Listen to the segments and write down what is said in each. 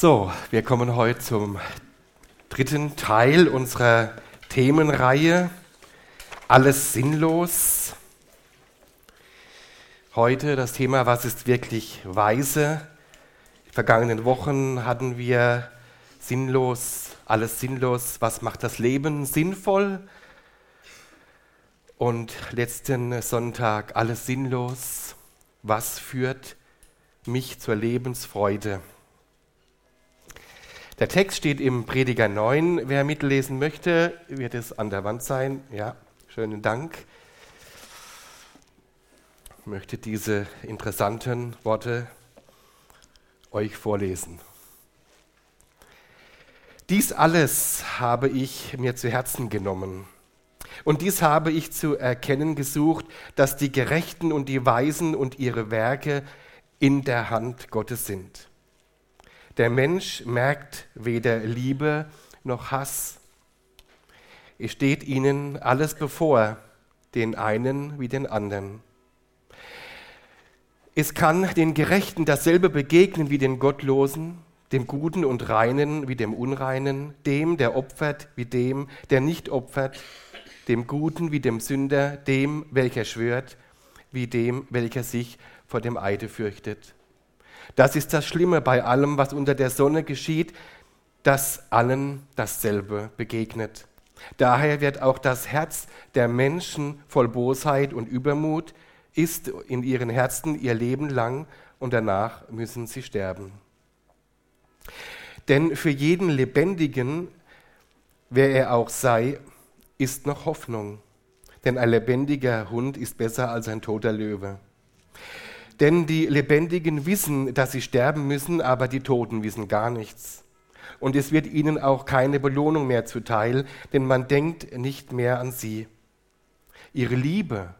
So, wir kommen heute zum dritten Teil unserer Themenreihe Alles sinnlos. Heute das Thema, was ist wirklich weise? Die vergangenen Wochen hatten wir sinnlos, alles sinnlos, was macht das Leben sinnvoll? Und letzten Sonntag alles sinnlos, was führt mich zur Lebensfreude? Der Text steht im Prediger 9. Wer mitlesen möchte, wird es an der Wand sein. Ja, schönen Dank. Ich möchte diese interessanten Worte euch vorlesen. Dies alles habe ich mir zu Herzen genommen und dies habe ich zu erkennen gesucht, dass die Gerechten und die Weisen und ihre Werke in der Hand Gottes sind. Der Mensch merkt weder Liebe noch Hass. Es steht ihnen alles bevor, den einen wie den anderen. Es kann den Gerechten dasselbe begegnen wie den Gottlosen, dem Guten und Reinen wie dem Unreinen, dem, der opfert wie dem, der nicht opfert, dem Guten wie dem Sünder, dem, welcher schwört, wie dem, welcher sich vor dem Eide fürchtet. Das ist das Schlimme bei allem, was unter der Sonne geschieht, dass allen dasselbe begegnet. Daher wird auch das Herz der Menschen voll Bosheit und Übermut, ist in ihren Herzen ihr Leben lang und danach müssen sie sterben. Denn für jeden Lebendigen, wer er auch sei, ist noch Hoffnung. Denn ein lebendiger Hund ist besser als ein toter Löwe. Denn die Lebendigen wissen, dass sie sterben müssen, aber die Toten wissen gar nichts. Und es wird ihnen auch keine Belohnung mehr zuteil, denn man denkt nicht mehr an sie. Ihre Liebe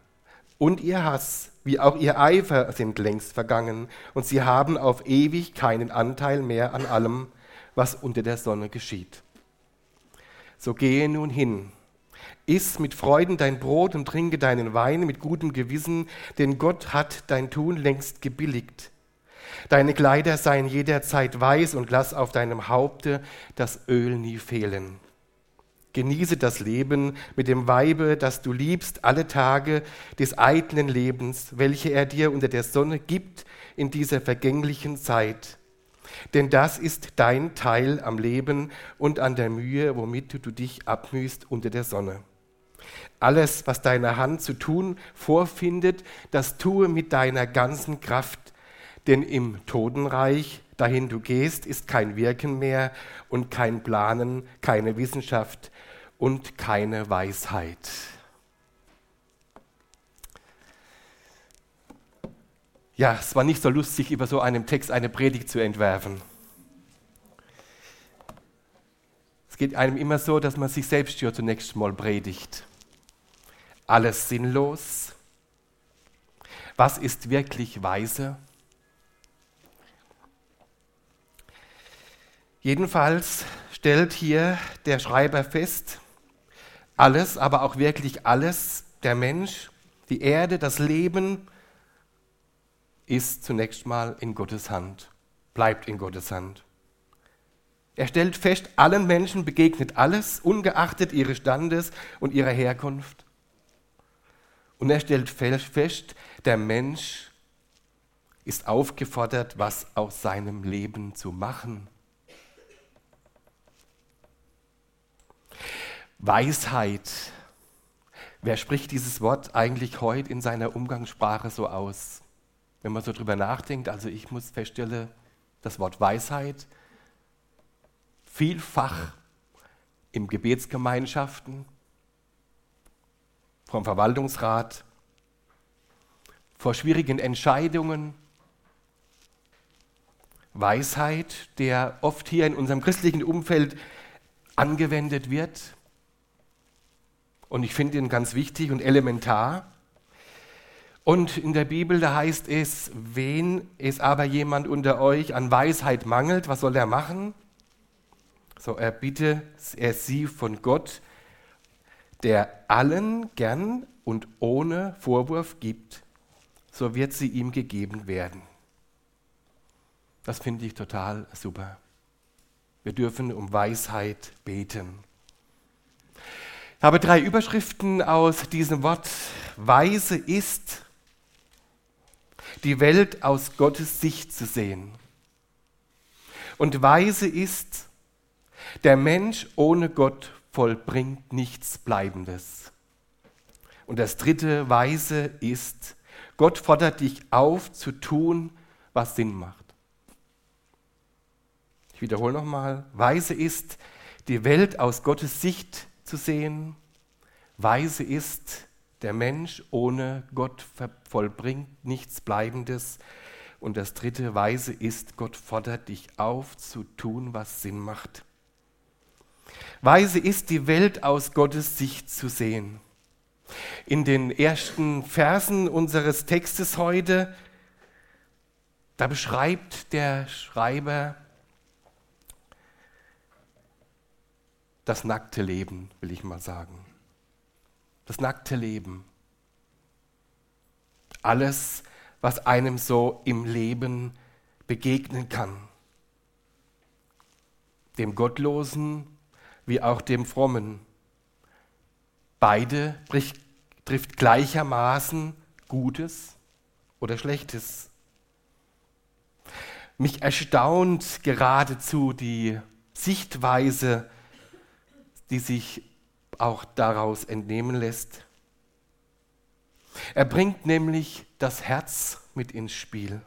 und ihr Hass, wie auch ihr Eifer sind längst vergangen, und sie haben auf ewig keinen Anteil mehr an allem, was unter der Sonne geschieht. So gehe nun hin Iss mit Freuden dein Brot und trinke deinen Wein mit gutem Gewissen, denn Gott hat dein Tun längst gebilligt. Deine Kleider seien jederzeit weiß und lass auf deinem Haupte das Öl nie fehlen. Genieße das Leben mit dem Weibe, das du liebst, alle Tage des eitlen Lebens, welche er dir unter der Sonne gibt in dieser vergänglichen Zeit. Denn das ist dein Teil am Leben und an der Mühe, womit du dich abmühst unter der Sonne. Alles, was deine Hand zu tun vorfindet, das tue mit deiner ganzen Kraft. Denn im Totenreich, dahin du gehst, ist kein Wirken mehr und kein Planen, keine Wissenschaft und keine Weisheit. Ja, es war nicht so lustig, über so einem Text eine Predigt zu entwerfen. Es geht einem immer so, dass man sich selbst ja zunächst mal predigt alles sinnlos? Was ist wirklich weise? Jedenfalls stellt hier der Schreiber fest, alles, aber auch wirklich alles, der Mensch, die Erde, das Leben, ist zunächst mal in Gottes Hand, bleibt in Gottes Hand. Er stellt fest, allen Menschen begegnet alles, ungeachtet ihres Standes und ihrer Herkunft. Und er stellt fest, der Mensch ist aufgefordert, was aus seinem Leben zu machen. Weisheit. Wer spricht dieses Wort eigentlich heute in seiner Umgangssprache so aus? Wenn man so drüber nachdenkt, also ich muss feststellen, das Wort Weisheit vielfach in Gebetsgemeinschaften, vom Verwaltungsrat, vor schwierigen Entscheidungen, Weisheit, der oft hier in unserem christlichen Umfeld angewendet wird. Und ich finde ihn ganz wichtig und elementar. Und in der Bibel, da heißt es, wen es aber jemand unter euch an Weisheit mangelt, was soll er machen? So er bitte er sie von Gott, der allen gern und ohne Vorwurf gibt, so wird sie ihm gegeben werden. Das finde ich total super. Wir dürfen um Weisheit beten. Ich habe drei Überschriften aus diesem Wort. Weise ist, die Welt aus Gottes Sicht zu sehen. Und weise ist, der Mensch ohne Gott vollbringt nichts Bleibendes. Und das dritte Weise ist, Gott fordert dich auf zu tun, was Sinn macht. Ich wiederhole nochmal, weise ist, die Welt aus Gottes Sicht zu sehen. Weise ist, der Mensch ohne Gott vollbringt nichts Bleibendes. Und das dritte Weise ist, Gott fordert dich auf zu tun, was Sinn macht. Weise ist, die Welt aus Gottes Sicht zu sehen. In den ersten Versen unseres Textes heute, da beschreibt der Schreiber das nackte Leben, will ich mal sagen. Das nackte Leben. Alles, was einem so im Leben begegnen kann. Dem Gottlosen wie auch dem Frommen. Beide trifft gleichermaßen Gutes oder Schlechtes. Mich erstaunt geradezu die Sichtweise, die sich auch daraus entnehmen lässt. Er bringt nämlich das Herz mit ins Spiel.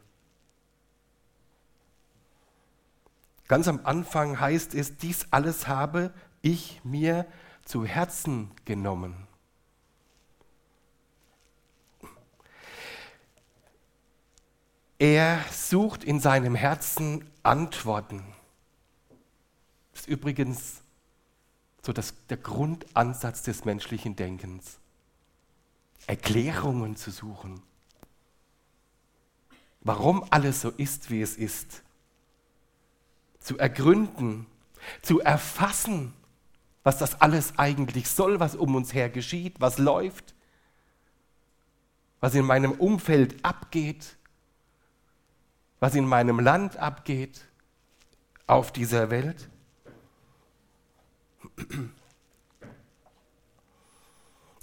Ganz am Anfang heißt es, dies alles habe ich mir zu Herzen genommen. Er sucht in seinem Herzen Antworten. Das ist übrigens so das, der Grundansatz des menschlichen Denkens. Erklärungen zu suchen. Warum alles so ist, wie es ist. Zu ergründen, zu erfassen, was das alles eigentlich soll, was um uns her geschieht, was läuft, was in meinem Umfeld abgeht, was in meinem Land abgeht, auf dieser Welt.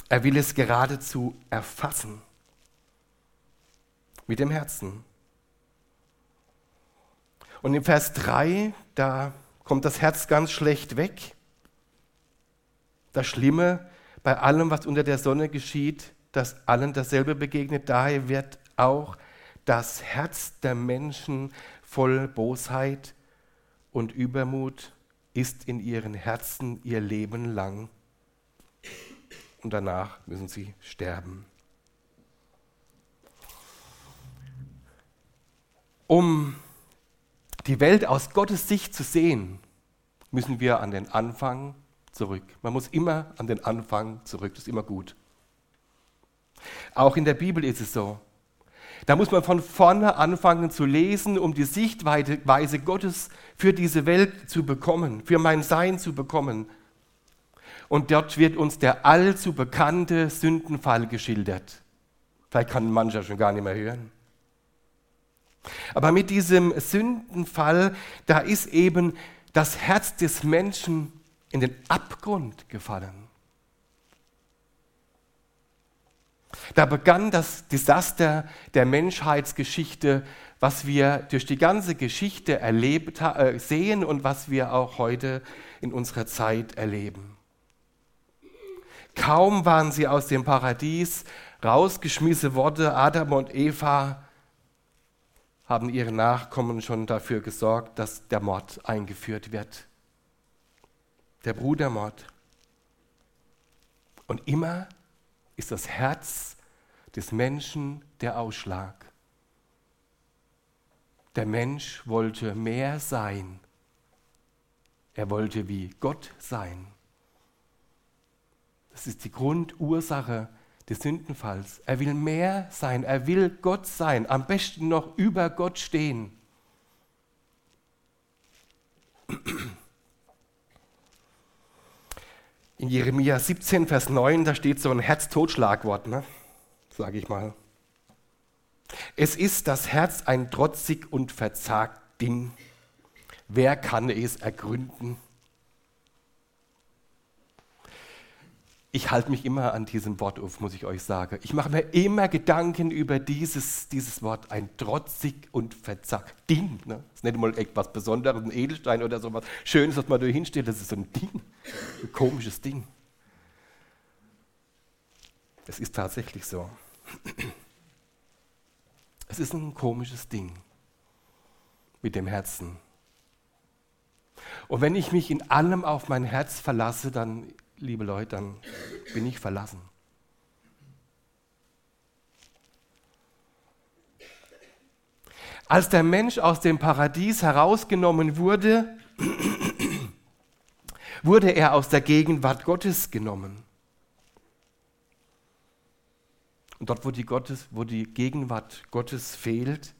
Er will es geradezu erfassen mit dem Herzen. Und im Vers 3, da kommt das Herz ganz schlecht weg. Das Schlimme bei allem, was unter der Sonne geschieht, dass allen dasselbe begegnet. Daher wird auch das Herz der Menschen voll Bosheit und Übermut ist in ihren Herzen ihr Leben lang und danach müssen sie sterben. Um die Welt aus Gottes Sicht zu sehen, müssen wir an den Anfang zurück. Man muss immer an den Anfang zurück, das ist immer gut. Auch in der Bibel ist es so. Da muss man von vorne anfangen zu lesen, um die Sichtweise Gottes für diese Welt zu bekommen, für mein Sein zu bekommen. Und dort wird uns der allzu bekannte Sündenfall geschildert. Vielleicht kann mancher schon gar nicht mehr hören. Aber mit diesem Sündenfall, da ist eben das Herz des Menschen in den Abgrund gefallen. Da begann das Desaster der Menschheitsgeschichte, was wir durch die ganze Geschichte erlebt, äh, sehen und was wir auch heute in unserer Zeit erleben. Kaum waren sie aus dem Paradies rausgeschmissen worden, Adam und Eva haben ihre Nachkommen schon dafür gesorgt, dass der Mord eingeführt wird. Der Brudermord. Und immer ist das Herz des Menschen der Ausschlag. Der Mensch wollte mehr sein. Er wollte wie Gott sein. Das ist die Grundursache des Sündenfalls. Er will mehr sein. Er will Gott sein. Am besten noch über Gott stehen. In Jeremia 17, Vers 9, da steht so ein Herztotschlagwort, ne? sage ich mal. Es ist das Herz ein trotzig und verzagt Ding. Wer kann es ergründen? Ich halte mich immer an diesem Wort auf, muss ich euch sagen. Ich mache mir immer Gedanken über dieses, dieses Wort, ein trotzig und verzackt Ding. Ne? Das ist nicht mal etwas Besonderes, ein Edelstein oder sowas Schönes, was man da hinstellt, das ist so ein Ding, ein komisches Ding. Es ist tatsächlich so. Es ist ein komisches Ding mit dem Herzen. Und wenn ich mich in allem auf mein Herz verlasse, dann, liebe Leute, dann bin ich verlassen. Als der Mensch aus dem Paradies herausgenommen wurde, wurde er aus der Gegenwart Gottes genommen. Und dort, wo die, Gottes, wo die Gegenwart Gottes fehlt,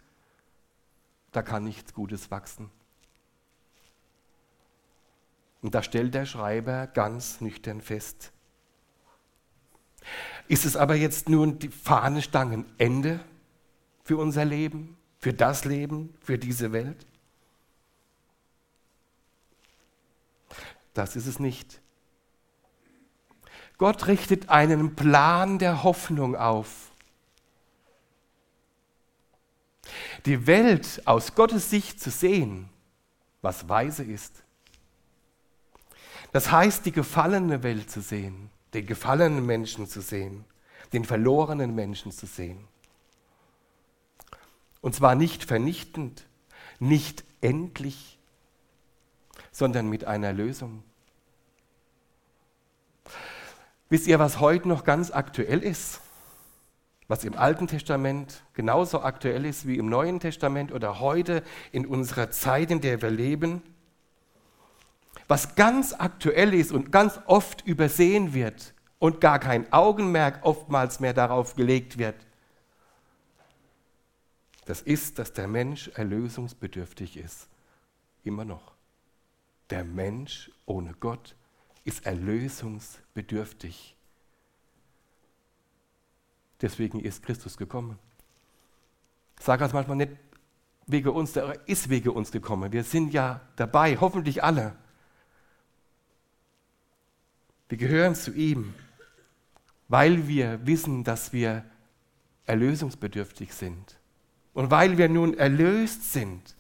da kann nichts Gutes wachsen. Und da stellt der Schreiber ganz nüchtern fest. Ist es aber jetzt nun die Fahnenstangen Ende für unser Leben, für das Leben, für diese Welt? Das ist es nicht. Gott richtet einen Plan der Hoffnung auf. Die Welt aus Gottes Sicht zu sehen, was weise ist. Das heißt, die gefallene Welt zu sehen, den gefallenen Menschen zu sehen, den verlorenen Menschen zu sehen. Und zwar nicht vernichtend, nicht endlich, sondern mit einer Lösung. Wisst ihr, was heute noch ganz aktuell ist? Was im Alten Testament genauso aktuell ist wie im Neuen Testament oder heute in unserer Zeit, in der wir leben? Was ganz aktuell ist und ganz oft übersehen wird und gar kein Augenmerk oftmals mehr darauf gelegt wird, das ist, dass der Mensch erlösungsbedürftig ist. Immer noch. Der Mensch ohne Gott ist erlösungsbedürftig. Deswegen ist Christus gekommen. Ich sage das manchmal nicht wegen uns, er ist wegen uns gekommen. Wir sind ja dabei, hoffentlich alle. Wir gehören zu ihm, weil wir wissen, dass wir erlösungsbedürftig sind. Und weil wir nun erlöst sind,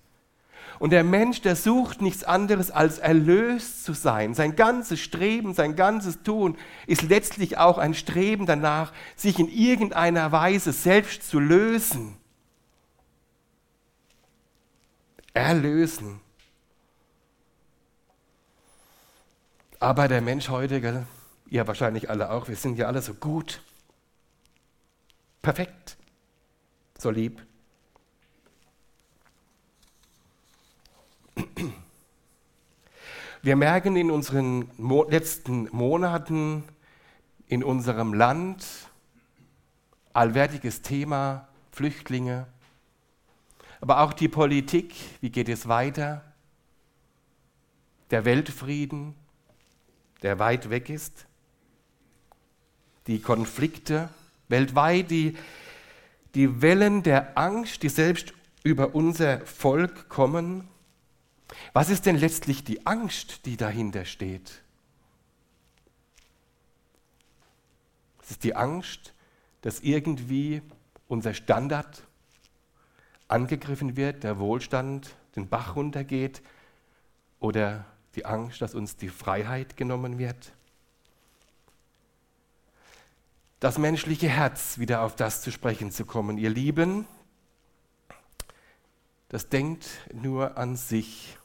und der Mensch, der sucht nichts anderes als erlöst zu sein. Sein ganzes Streben, sein ganzes Tun ist letztlich auch ein Streben danach, sich in irgendeiner Weise selbst zu lösen. Erlösen. Aber der Mensch heute, gell, ihr wahrscheinlich alle auch, wir sind ja alle so gut, perfekt, so lieb, Wir merken in unseren Mo letzten Monaten in unserem Land allwärtiges Thema Flüchtlinge, aber auch die Politik, wie geht es weiter, der Weltfrieden, der weit weg ist, die Konflikte weltweit, die, die Wellen der Angst, die selbst über unser Volk kommen was ist denn letztlich die Angst, die dahinter steht? Es ist die Angst, dass irgendwie unser Standard angegriffen wird, der Wohlstand den Bach runtergeht oder die Angst, dass uns die Freiheit genommen wird. Das menschliche Herz, wieder auf das zu sprechen zu kommen, ihr Lieben, das denkt nur an sich.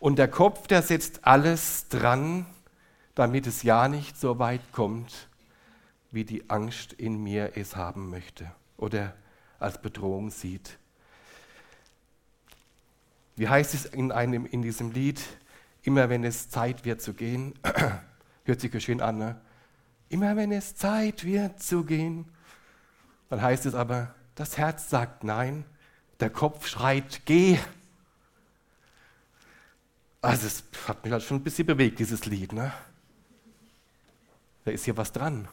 Und der Kopf, der setzt alles dran, damit es ja nicht so weit kommt, wie die Angst in mir es haben möchte oder als Bedrohung sieht. Wie heißt es in, einem, in diesem Lied? Immer wenn es Zeit wird zu gehen, hört sich schön an, ne? Immer wenn es Zeit wird zu gehen, dann heißt es aber, das Herz sagt nein, der Kopf schreit, geh. Also es hat mich halt schon ein bisschen bewegt, dieses Lied. Ne? Da ist hier was dran.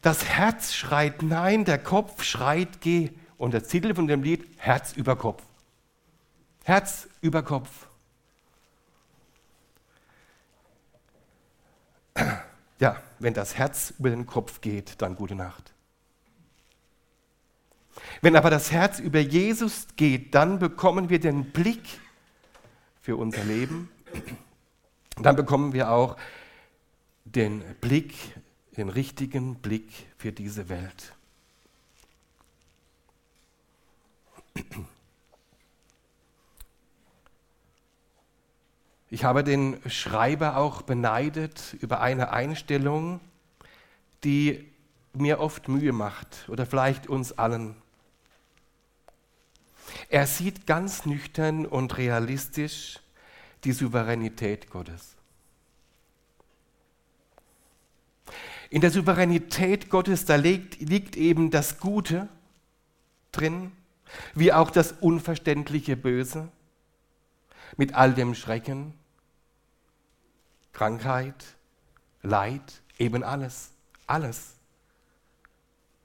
Das Herz schreit nein, der Kopf schreit geh. Und der Titel von dem Lied, Herz über Kopf. Herz über Kopf. Ja, wenn das Herz über den Kopf geht, dann gute Nacht. Wenn aber das Herz über Jesus geht, dann bekommen wir den Blick für unser Leben. Dann bekommen wir auch den Blick, den richtigen Blick für diese Welt. Ich habe den Schreiber auch beneidet über eine Einstellung, die mir oft Mühe macht oder vielleicht uns allen. Er sieht ganz nüchtern und realistisch die Souveränität Gottes. In der Souveränität Gottes, da liegt, liegt eben das Gute drin, wie auch das unverständliche Böse, mit all dem Schrecken, Krankheit, Leid, eben alles, alles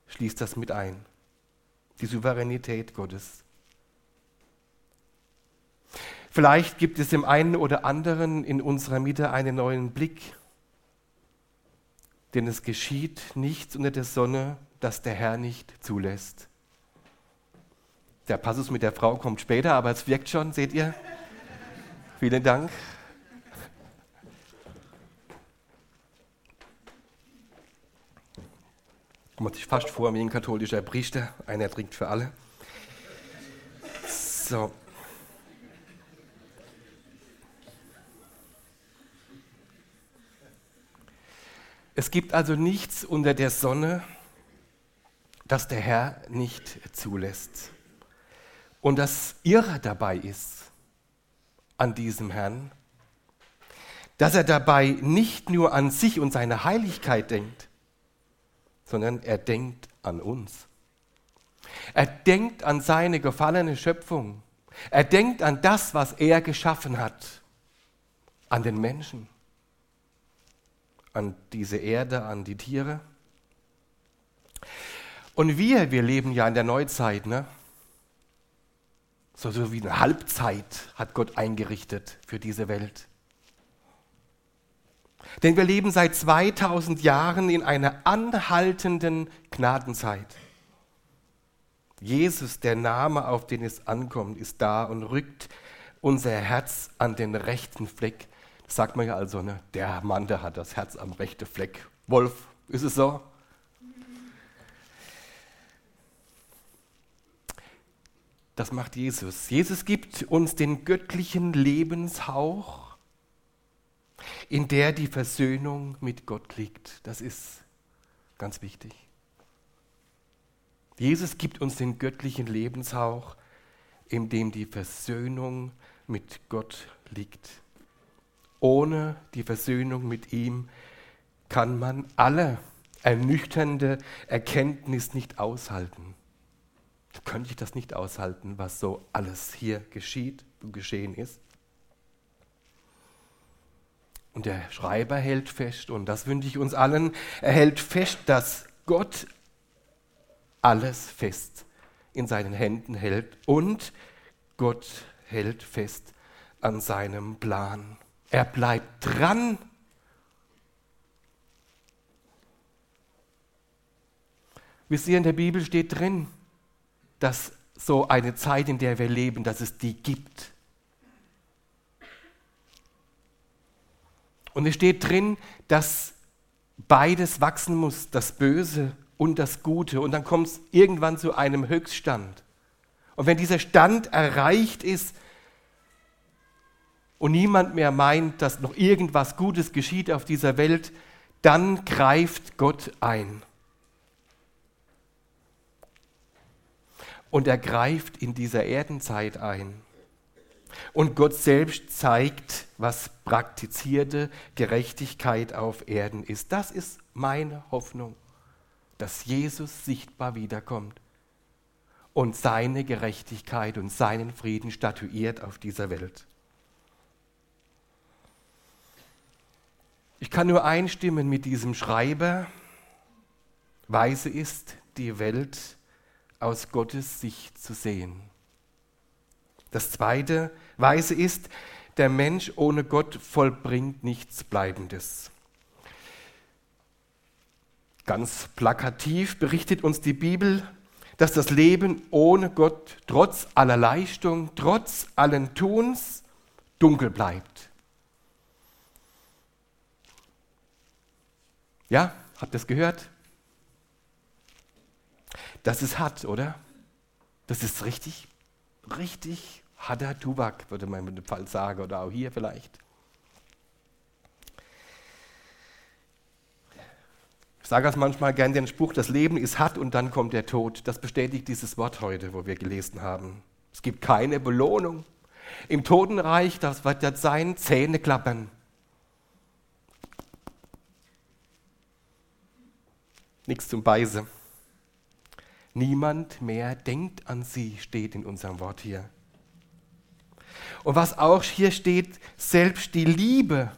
schließt das mit ein. Die Souveränität Gottes. Vielleicht gibt es dem einen oder anderen in unserer Mitte einen neuen Blick, denn es geschieht nichts unter der Sonne, das der Herr nicht zulässt. Der Passus mit der Frau kommt später, aber es wirkt schon, seht ihr? Vielen Dank. Kommt sich fast vor wie ein katholischer Priester, einer trinkt für alle. So. Es gibt also nichts unter der Sonne, das der Herr nicht zulässt. Und das Irre dabei ist an diesem Herrn, dass er dabei nicht nur an sich und seine Heiligkeit denkt, sondern er denkt an uns. Er denkt an seine gefallene Schöpfung. Er denkt an das, was er geschaffen hat, an den Menschen, an diese Erde, an die Tiere. Und wir, wir leben ja in der Neuzeit, ne? So, so wie eine Halbzeit hat Gott eingerichtet für diese Welt. Denn wir leben seit 2000 Jahren in einer anhaltenden Gnadenzeit. Jesus, der Name, auf den es ankommt, ist da und rückt unser Herz an den rechten Fleck. Das sagt man ja also, ne? der Mann, der hat das Herz am rechten Fleck. Wolf, ist es so? Das macht Jesus. Jesus gibt uns den göttlichen Lebenshauch, in der die Versöhnung mit Gott liegt. Das ist ganz wichtig. Jesus gibt uns den göttlichen Lebenshauch, in dem die Versöhnung mit Gott liegt. Ohne die Versöhnung mit ihm kann man alle ernüchternde Erkenntnis nicht aushalten könnte ich das nicht aushalten, was so alles hier geschieht und geschehen ist. Und der Schreiber hält fest, und das wünsche ich uns allen, er hält fest, dass Gott alles fest in seinen Händen hält und Gott hält fest an seinem Plan. Er bleibt dran. Wisst ihr, in der Bibel steht drin, dass so eine Zeit, in der wir leben, dass es die gibt. Und es steht drin, dass beides wachsen muss, das Böse und das Gute. Und dann kommt es irgendwann zu einem Höchststand. Und wenn dieser Stand erreicht ist und niemand mehr meint, dass noch irgendwas Gutes geschieht auf dieser Welt, dann greift Gott ein. und er greift in dieser Erdenzeit ein. Und Gott selbst zeigt, was praktizierte Gerechtigkeit auf Erden ist. Das ist meine Hoffnung, dass Jesus sichtbar wiederkommt und seine Gerechtigkeit und seinen Frieden statuiert auf dieser Welt. Ich kann nur einstimmen mit diesem Schreiber. Weise ist die Welt aus Gottes Sicht zu sehen. Das zweite Weise ist, der Mensch ohne Gott vollbringt nichts Bleibendes. Ganz plakativ berichtet uns die Bibel, dass das Leben ohne Gott trotz aller Leistung, trotz allen Tuns dunkel bleibt. Ja, habt ihr das gehört? Das ist hart, oder? Das ist richtig, richtig harter Tubak, würde man mit dem Fall sagen, oder auch hier vielleicht. Ich sage das manchmal gerne den Spruch, das Leben ist hart und dann kommt der Tod. Das bestätigt dieses Wort heute, wo wir gelesen haben. Es gibt keine Belohnung. Im Totenreich, das wird jetzt sein, Zähne klappern. Nichts zum Beise. Niemand mehr denkt an sie, steht in unserem Wort hier. Und was auch hier steht, selbst die Liebe,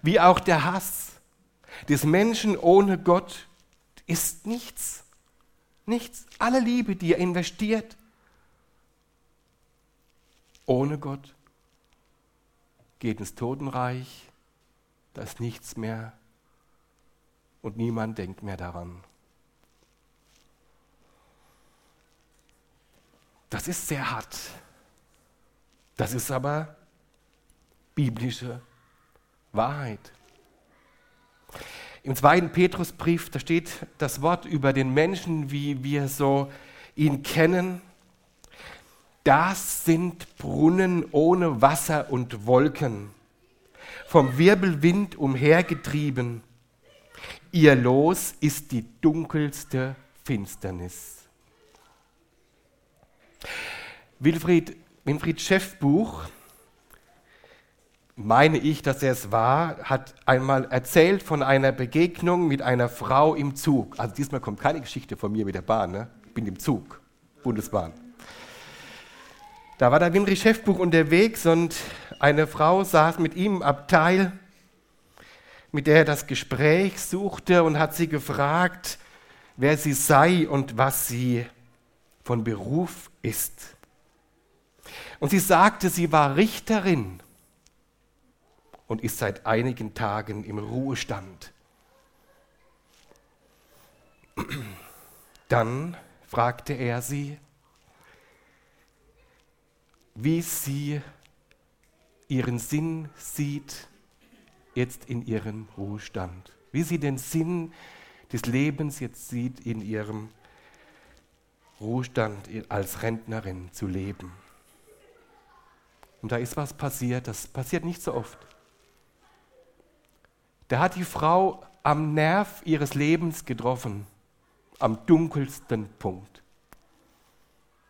wie auch der Hass, des Menschen ohne Gott ist nichts. Nichts. Alle Liebe, die er investiert, ohne Gott geht ins Totenreich, da ist nichts mehr und niemand denkt mehr daran. Das ist sehr hart. Das ist aber biblische Wahrheit. Im zweiten Petrusbrief, da steht das Wort über den Menschen, wie wir so ihn kennen. Das sind Brunnen ohne Wasser und Wolken, vom Wirbelwind umhergetrieben. Ihr Los ist die dunkelste Finsternis. Wilfried, Winfried Schäffbuch meine ich, dass er es war, hat einmal erzählt von einer Begegnung mit einer Frau im Zug. Also diesmal kommt keine Geschichte von mir mit der Bahn, ne? ich bin im Zug, Bundesbahn. Da war der Winri Chefbuch unterwegs und eine Frau saß mit ihm im Abteil, mit der er das Gespräch suchte und hat sie gefragt, wer sie sei und was sie von Beruf ist. Und sie sagte, sie war Richterin und ist seit einigen Tagen im Ruhestand. Dann fragte er sie, wie sie ihren Sinn sieht jetzt in ihrem Ruhestand, wie sie den Sinn des Lebens jetzt sieht in ihrem Ruhestand als Rentnerin zu leben. Und da ist was passiert, das passiert nicht so oft. Der hat die Frau am Nerv ihres Lebens getroffen, am dunkelsten Punkt.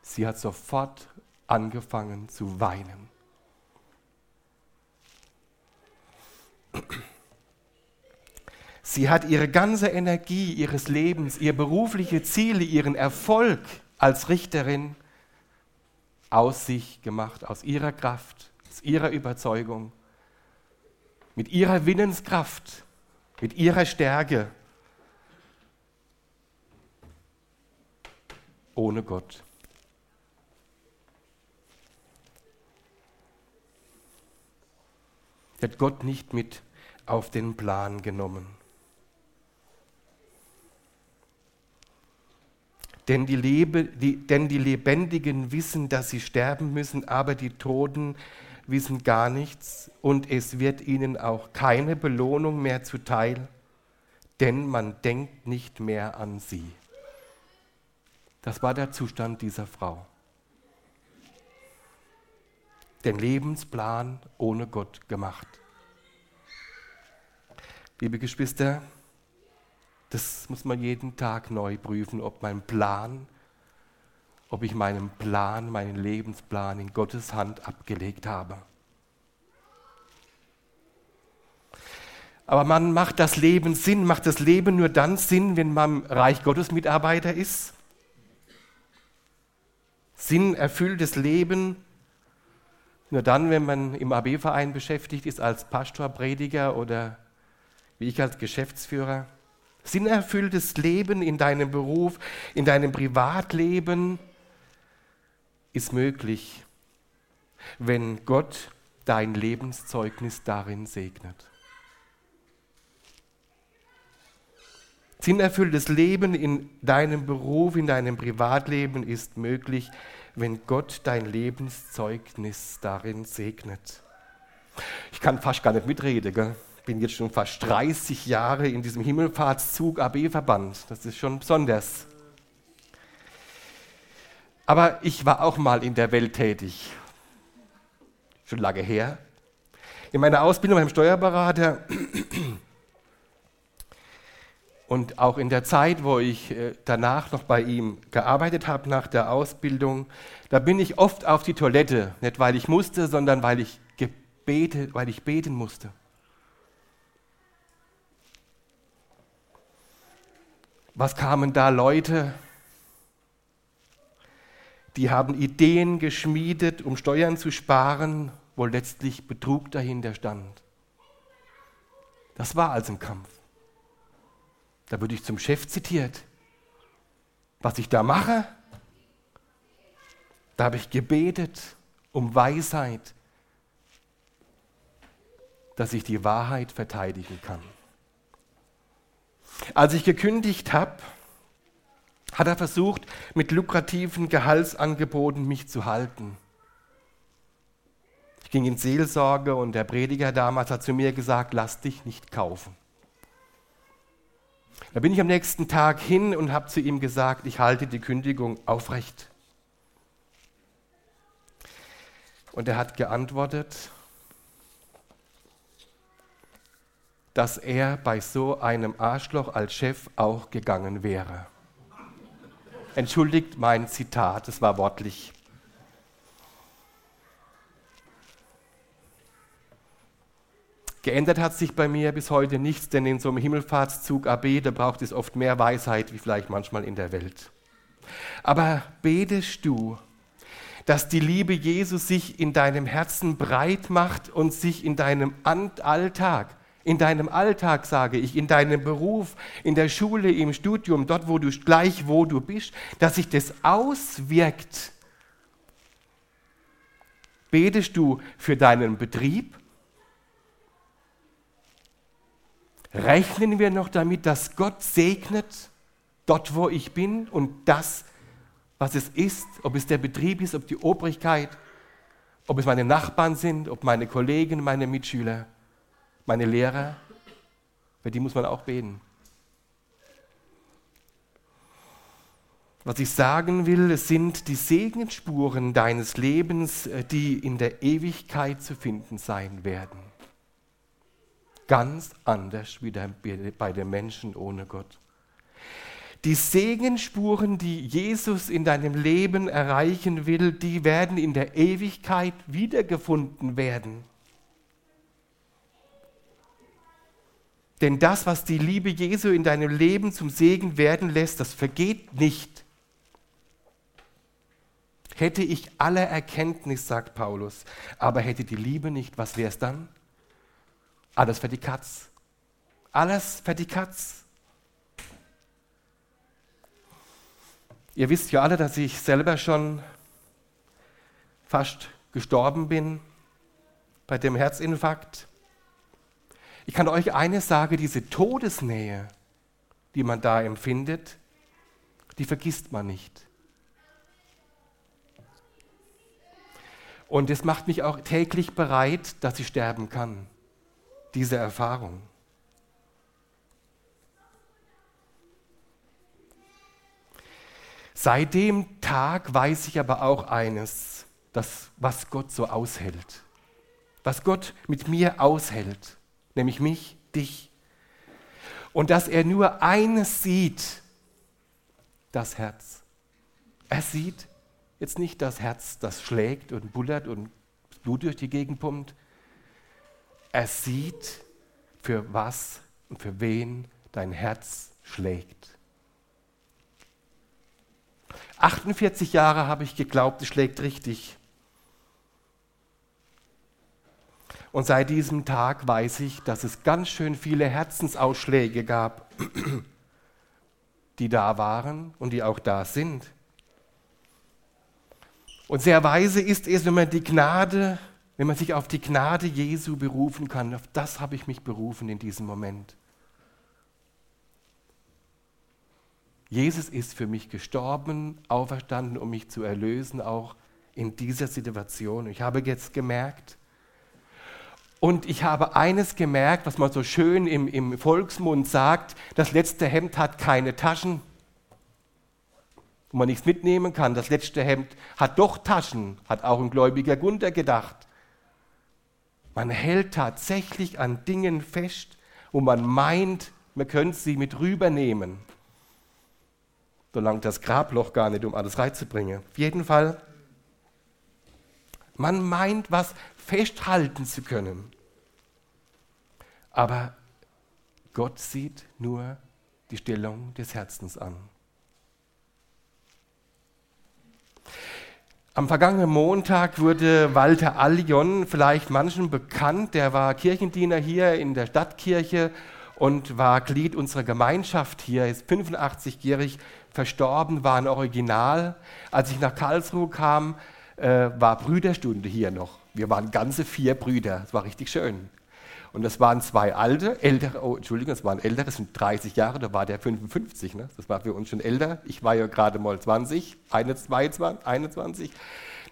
Sie hat sofort angefangen zu weinen. Sie hat ihre ganze Energie ihres Lebens, ihr berufliche Ziele, ihren Erfolg als Richterin aus sich gemacht, aus ihrer Kraft, aus ihrer Überzeugung mit ihrer Willenskraft, mit ihrer Stärke, ohne Gott. hat Gott nicht mit auf den Plan genommen. Denn die, Lebe, die, denn die Lebendigen wissen, dass sie sterben müssen, aber die Toten wissen gar nichts und es wird ihnen auch keine Belohnung mehr zuteil, denn man denkt nicht mehr an sie. Das war der Zustand dieser Frau. Den Lebensplan ohne Gott gemacht. Liebe Geschwister, das muss man jeden Tag neu prüfen, ob mein Plan ob ich meinen Plan, meinen Lebensplan in Gottes Hand abgelegt habe. Aber man macht das Leben Sinn, macht das Leben nur dann Sinn, wenn man Reich Gottes Mitarbeiter ist. Sinn erfülltes Leben nur dann, wenn man im AB-Verein beschäftigt ist als Pastor, Prediger oder wie ich als Geschäftsführer. Sinnerfülltes Leben in deinem Beruf, in deinem Privatleben, ist möglich, wenn Gott dein Lebenszeugnis darin segnet. Sinnerfülltes Leben in deinem Beruf, in deinem Privatleben ist möglich, wenn Gott dein Lebenszeugnis darin segnet. Ich kann fast gar nicht mitreden. Gell? Ich bin jetzt schon fast 30 Jahre in diesem Himmelfahrtszug AB-Verband. Das ist schon besonders. Aber ich war auch mal in der Welt tätig. Schon lange her. In meiner Ausbildung beim Steuerberater und auch in der Zeit, wo ich äh, danach noch bei ihm gearbeitet habe, nach der Ausbildung, da bin ich oft auf die Toilette. Nicht weil ich musste, sondern weil ich, gebete, weil ich beten musste. Was kamen da Leute? Die haben Ideen geschmiedet, um Steuern zu sparen, wo letztlich Betrug dahinter stand. Das war also ein Kampf. Da würde ich zum Chef zitiert. Was ich da mache, da habe ich gebetet um Weisheit, dass ich die Wahrheit verteidigen kann. Als ich gekündigt habe, hat er versucht, mit lukrativen Gehaltsangeboten mich zu halten. Ich ging in Seelsorge und der Prediger damals hat zu mir gesagt, lass dich nicht kaufen. Da bin ich am nächsten Tag hin und habe zu ihm gesagt, ich halte die Kündigung aufrecht. Und er hat geantwortet, dass er bei so einem Arschloch als Chef auch gegangen wäre. Entschuldigt mein Zitat, es war wortlich. Geändert hat sich bei mir bis heute nichts, denn in so einem Himmelfahrtszug AB, da braucht es oft mehr Weisheit, wie vielleicht manchmal in der Welt. Aber betest du, dass die Liebe Jesus sich in deinem Herzen breit macht und sich in deinem Alltag, in deinem Alltag sage ich, in deinem Beruf, in der Schule, im Studium, dort wo du gleich wo du bist, dass sich das auswirkt. Betest du für deinen Betrieb? Rechnen wir noch damit, dass Gott segnet dort, wo ich bin und das, was es ist, ob es der Betrieb ist, ob die Obrigkeit, ob es meine Nachbarn sind, ob meine Kollegen, meine Mitschüler, meine Lehrer, für die muss man auch beten. Was ich sagen will, es sind die Segensspuren deines Lebens, äh, die in der Ewigkeit zu finden sein werden ganz anders wie bei den Menschen ohne Gott. Die Segenspuren, die Jesus in deinem Leben erreichen will, die werden in der Ewigkeit wiedergefunden werden. Denn das, was die Liebe Jesu in deinem Leben zum Segen werden lässt, das vergeht nicht. Hätte ich alle Erkenntnis, sagt Paulus, aber hätte die Liebe nicht, was wäre es dann? Alles für die Katz. Alles für die Katz. Ihr wisst ja alle, dass ich selber schon fast gestorben bin bei dem Herzinfarkt. Ich kann euch eines sagen, diese Todesnähe, die man da empfindet, die vergisst man nicht. Und es macht mich auch täglich bereit, dass ich sterben kann diese Erfahrung. Seit dem Tag weiß ich aber auch eines, dass, was Gott so aushält. Was Gott mit mir aushält, nämlich mich, dich. Und dass er nur eines sieht, das Herz. Er sieht jetzt nicht das Herz, das schlägt und bullert und Blut durch die Gegend pumpt, er sieht, für was und für wen dein Herz schlägt. 48 Jahre habe ich geglaubt, es schlägt richtig. Und seit diesem Tag weiß ich, dass es ganz schön viele Herzensausschläge gab, die da waren und die auch da sind. Und sehr weise ist es, wenn man die Gnade, wenn man sich auf die Gnade Jesu berufen kann. Auf das habe ich mich berufen in diesem Moment. Jesus ist für mich gestorben, auferstanden, um mich zu erlösen, auch in dieser Situation. Ich habe jetzt gemerkt, und ich habe eines gemerkt, was man so schön im, im Volksmund sagt, das letzte Hemd hat keine Taschen, wo man nichts mitnehmen kann. Das letzte Hemd hat doch Taschen, hat auch ein gläubiger Gunther gedacht. Man hält tatsächlich an Dingen fest, wo man meint, man könnte sie mit rübernehmen. Solange das Grabloch gar nicht, um alles reinzubringen. Auf jeden Fall, man meint, was festhalten zu können. Aber Gott sieht nur die Stellung des Herzens an. Am vergangenen Montag wurde Walter Allion vielleicht manchen bekannt. Der war Kirchendiener hier in der Stadtkirche und war Glied unserer Gemeinschaft hier, Er ist 85-jährig verstorben, war ein Original. Als ich nach Karlsruhe kam, äh, war Brüderstunde hier noch. Wir waren ganze vier Brüder. Es war richtig schön. Und das waren zwei alte, ältere, oh, Entschuldigung, das waren ältere, das sind 30 Jahre, da war der 55, ne? das war für uns schon älter. Ich war ja gerade mal 20, 21, 21.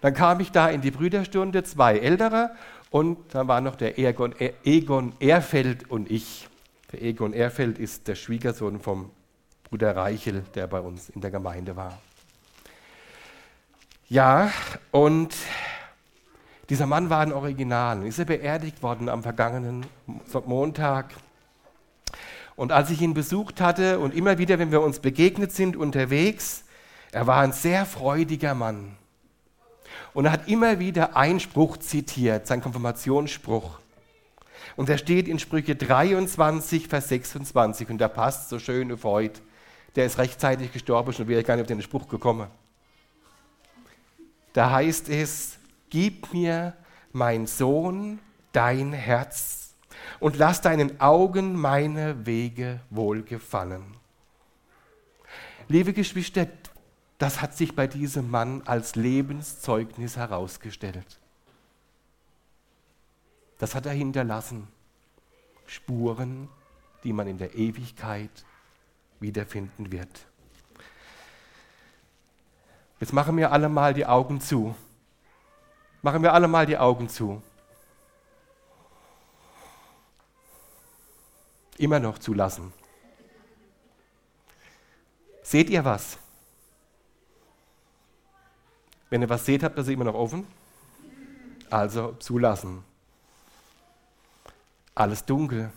Dann kam ich da in die Brüderstunde, zwei ältere, und dann war noch der Egon, Egon Erfeld und ich. Der Egon Erfeld ist der Schwiegersohn vom Bruder Reichel, der bei uns in der Gemeinde war. Ja, und dieser Mann war ein Original. Ist er beerdigt worden am vergangenen Montag. Und als ich ihn besucht hatte und immer wieder, wenn wir uns begegnet sind unterwegs, er war ein sehr freudiger Mann. Und er hat immer wieder einen Spruch zitiert, sein Konfirmationsspruch. Und der steht in Sprüche 23, Vers 26 und der passt so schön auf heute der ist rechtzeitig gestorben, schon wäre ich gar nicht auf den Spruch gekommen. Da heißt es, gib mir, mein Sohn, dein Herz und lass deinen Augen meine Wege wohlgefallen. Liebe Geschwister, das hat sich bei diesem Mann als Lebenszeugnis herausgestellt. Das hat er hinterlassen. Spuren, die man in der Ewigkeit wiederfinden wird. Jetzt machen wir alle mal die Augen zu. Machen wir alle mal die Augen zu. Immer noch zulassen. Seht ihr was? Wenn ihr was seht, habt ihr sie immer noch offen. Also zulassen. Alles dunkel,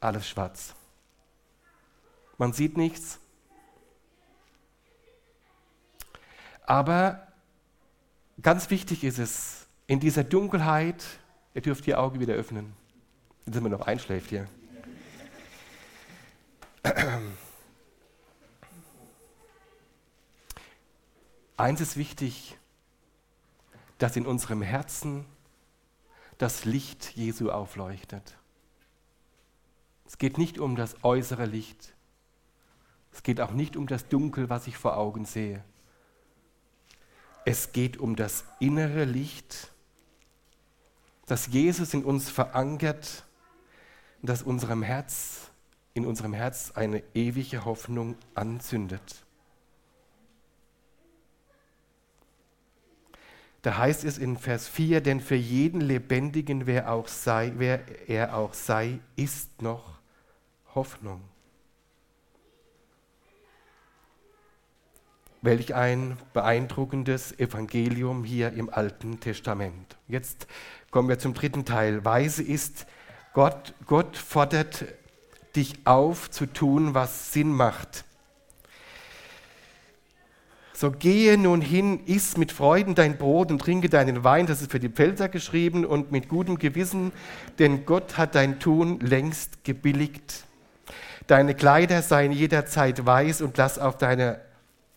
alles schwarz. Man sieht nichts. Aber ganz wichtig ist es, in dieser Dunkelheit, ihr dürft die Augen wieder öffnen. Jetzt sind wir noch einschläft hier. Eins ist wichtig, dass in unserem Herzen das Licht Jesu aufleuchtet. Es geht nicht um das äußere Licht, es geht auch nicht um das Dunkel, was ich vor Augen sehe. Es geht um das innere Licht, das Jesus in uns verankert das unserem Herz, in unserem Herz eine ewige Hoffnung anzündet. Da heißt es in Vers 4, denn für jeden Lebendigen, wer, auch sei, wer er auch sei, ist noch Hoffnung. Welch ein beeindruckendes Evangelium hier im Alten Testament. Jetzt kommen wir zum dritten Teil. Weise ist, Gott, Gott fordert dich auf zu tun, was Sinn macht. So gehe nun hin, iss mit Freuden dein Brot und trinke deinen Wein, das ist für die Pfälzer geschrieben, und mit gutem Gewissen, denn Gott hat dein Tun längst gebilligt. Deine Kleider seien jederzeit weiß und lass auf deine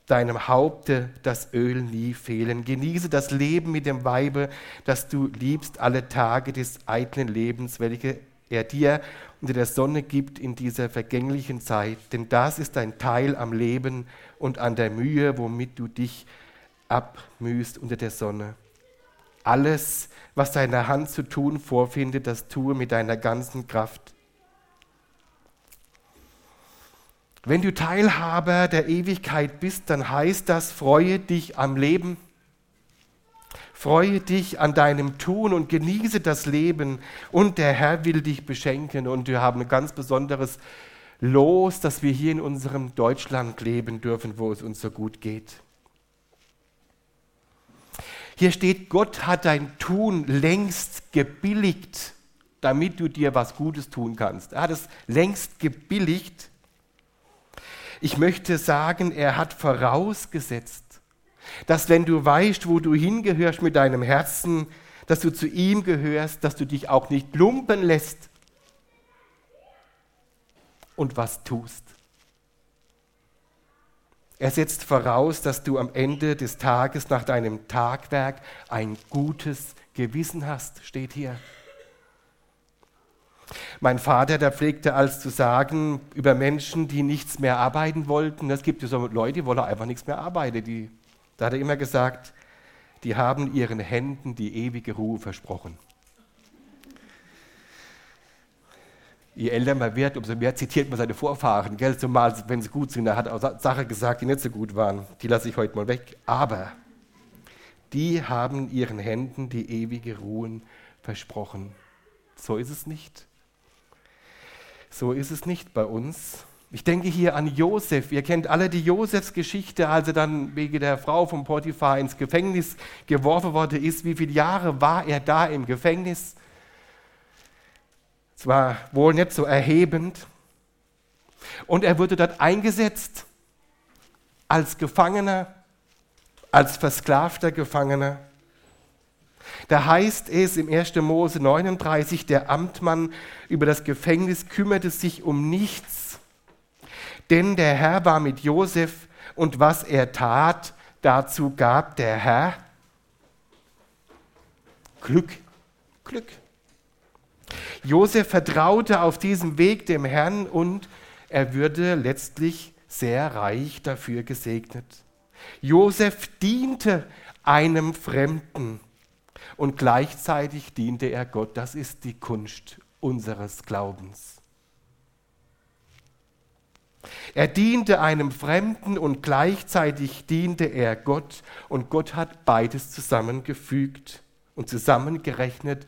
deinem Haupte das Öl nie fehlen. Genieße das Leben mit dem Weibe, das du liebst, alle Tage des eitlen Lebens, welche er dir unter der Sonne gibt in dieser vergänglichen Zeit. Denn das ist dein Teil am Leben und an der Mühe, womit du dich abmühst unter der Sonne. Alles, was deine Hand zu tun vorfindet, das tue mit deiner ganzen Kraft. Wenn du Teilhaber der Ewigkeit bist, dann heißt das, freue dich am Leben. Freue dich an deinem Tun und genieße das Leben. Und der Herr will dich beschenken. Und wir haben ein ganz besonderes Los, dass wir hier in unserem Deutschland leben dürfen, wo es uns so gut geht. Hier steht, Gott hat dein Tun längst gebilligt, damit du dir was Gutes tun kannst. Er hat es längst gebilligt. Ich möchte sagen, er hat vorausgesetzt, dass wenn du weißt, wo du hingehörst mit deinem Herzen, dass du zu ihm gehörst, dass du dich auch nicht lumpen lässt und was tust. Er setzt voraus, dass du am Ende des Tages nach deinem Tagwerk ein gutes Gewissen hast, steht hier. Mein Vater, der pflegte als zu sagen über Menschen, die nichts mehr arbeiten wollten, es gibt ja so Leute, die wollen einfach nichts mehr arbeiten. Die, da hat er immer gesagt, die haben ihren Händen die ewige Ruhe versprochen. je älter man wird, umso mehr zitiert man seine Vorfahren. Gell? Zumal, wenn sie gut sind, er hat auch Sachen gesagt, die nicht so gut waren. Die lasse ich heute mal weg. Aber die haben ihren Händen die ewige Ruhe versprochen. So ist es nicht. So ist es nicht bei uns. Ich denke hier an Josef. Ihr kennt alle die Josefs-Geschichte, als er dann wegen der Frau von Potiphar ins Gefängnis geworfen worden ist. Wie viele Jahre war er da im Gefängnis? Es war wohl nicht so erhebend. Und er wurde dort eingesetzt als Gefangener, als versklavter Gefangener. Da heißt es im 1. Mose 39, der Amtmann über das Gefängnis kümmerte sich um nichts, denn der Herr war mit Josef und was er tat, dazu gab der Herr Glück, Glück. Josef vertraute auf diesem Weg dem Herrn und er würde letztlich sehr reich dafür gesegnet. Josef diente einem Fremden und gleichzeitig diente er Gott. Das ist die Kunst unseres Glaubens. Er diente einem Fremden und gleichzeitig diente er Gott und Gott hat beides zusammengefügt und zusammengerechnet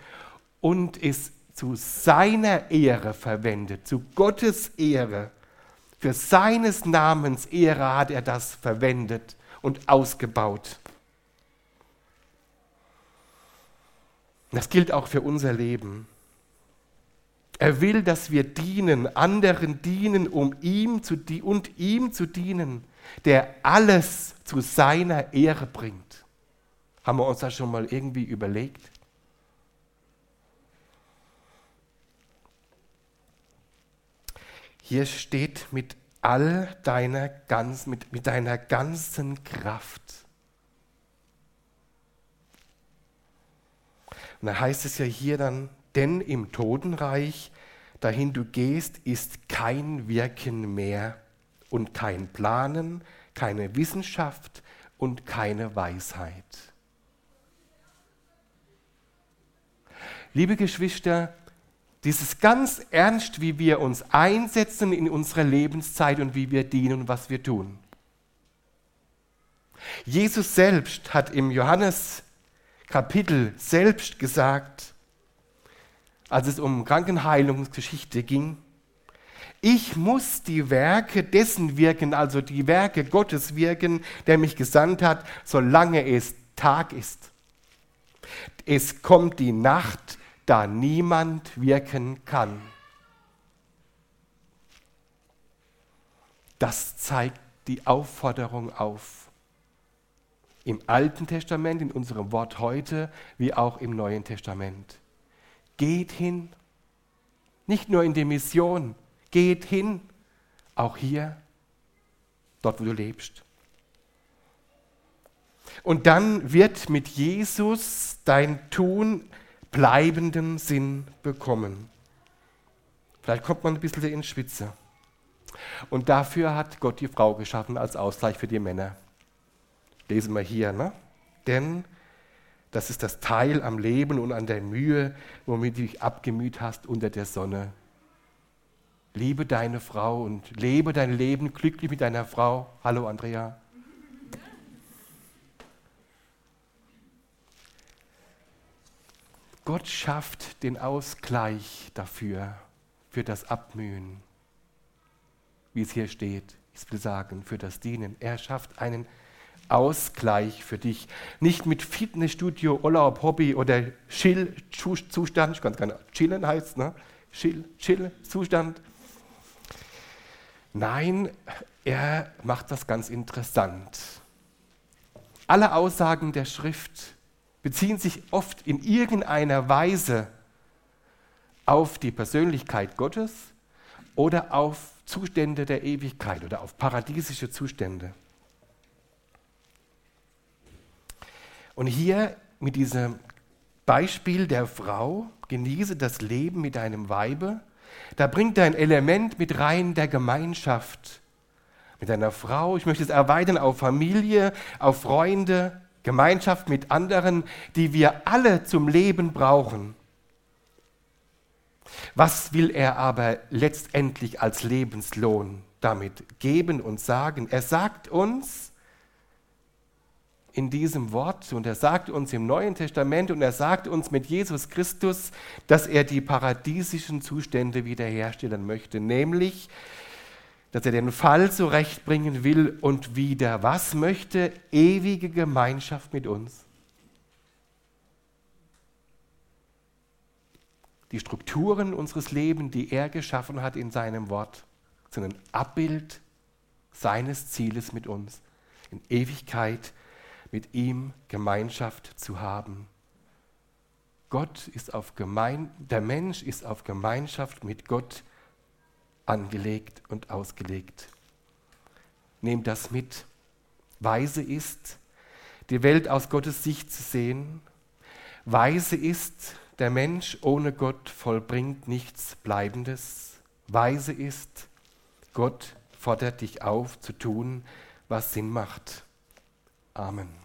und ist zu seiner Ehre verwendet, zu Gottes Ehre. Für seines Namens Ehre hat er das verwendet und ausgebaut. Das gilt auch für unser Leben. Er will, dass wir dienen, anderen dienen, um ihm zu und ihm zu dienen, der alles zu seiner Ehre bringt. Haben wir uns das schon mal irgendwie überlegt? Hier steht mit all deiner ganz, mit, mit deiner ganzen Kraft. Und da heißt es ja hier dann, denn im Totenreich, dahin du gehst, ist kein Wirken mehr und kein Planen, keine Wissenschaft und keine Weisheit. Liebe Geschwister, dieses ganz ernst, wie wir uns einsetzen in unserer Lebenszeit und wie wir dienen und was wir tun. Jesus selbst hat im Johannes Kapitel selbst gesagt, als es um Krankenheilungsgeschichte ging, ich muss die Werke dessen wirken, also die Werke Gottes wirken, der mich gesandt hat, solange es Tag ist. Es kommt die Nacht, da niemand wirken kann. Das zeigt die Aufforderung auf. Im Alten Testament, in unserem Wort heute, wie auch im Neuen Testament. Geht hin, nicht nur in die Mission, geht hin, auch hier, dort wo du lebst. Und dann wird mit Jesus dein Tun bleibenden Sinn bekommen. Vielleicht kommt man ein bisschen in Schwitze. Und dafür hat Gott die Frau geschaffen als Ausgleich für die Männer. Lesen wir hier, ne? Denn das ist das Teil am Leben und an der Mühe, womit du dich abgemüht hast unter der Sonne. Liebe deine Frau und lebe dein Leben glücklich mit deiner Frau. Hallo Andrea. Gott schafft den Ausgleich dafür, für das Abmühen, wie es hier steht. Ich will sagen, für das Dienen. Er schafft einen Ausgleich für dich. Nicht mit Fitnessstudio, Urlaub, Hobby oder Chill-Zustand. Ich kann es gar nicht chillen heißt, ne? Chill, Chill-Zustand. Nein, er macht das ganz interessant. Alle Aussagen der Schrift beziehen sich oft in irgendeiner Weise auf die Persönlichkeit Gottes oder auf Zustände der Ewigkeit oder auf paradiesische Zustände. Und hier mit diesem Beispiel der Frau, genieße das Leben mit deinem Weibe, da bringt er ein Element mit rein der Gemeinschaft mit deiner Frau. Ich möchte es erweitern auf Familie, auf Freunde, Gemeinschaft mit anderen, die wir alle zum Leben brauchen. Was will er aber letztendlich als Lebenslohn damit geben und sagen? Er sagt uns in diesem Wort und er sagt uns im Neuen Testament und er sagt uns mit Jesus Christus, dass er die paradiesischen Zustände wiederherstellen möchte, nämlich dass er den Fall zurechtbringen will und wieder was möchte? Ewige Gemeinschaft mit uns. Die Strukturen unseres Lebens, die er geschaffen hat in seinem Wort, sind ein Abbild seines Zieles mit uns, in Ewigkeit mit ihm Gemeinschaft zu haben. Gott ist auf Gemein der Mensch ist auf Gemeinschaft mit Gott angelegt und ausgelegt. Nehmt das mit. Weise ist, die Welt aus Gottes Sicht zu sehen. Weise ist, der Mensch ohne Gott vollbringt nichts Bleibendes. Weise ist, Gott fordert dich auf zu tun, was Sinn macht. Amen.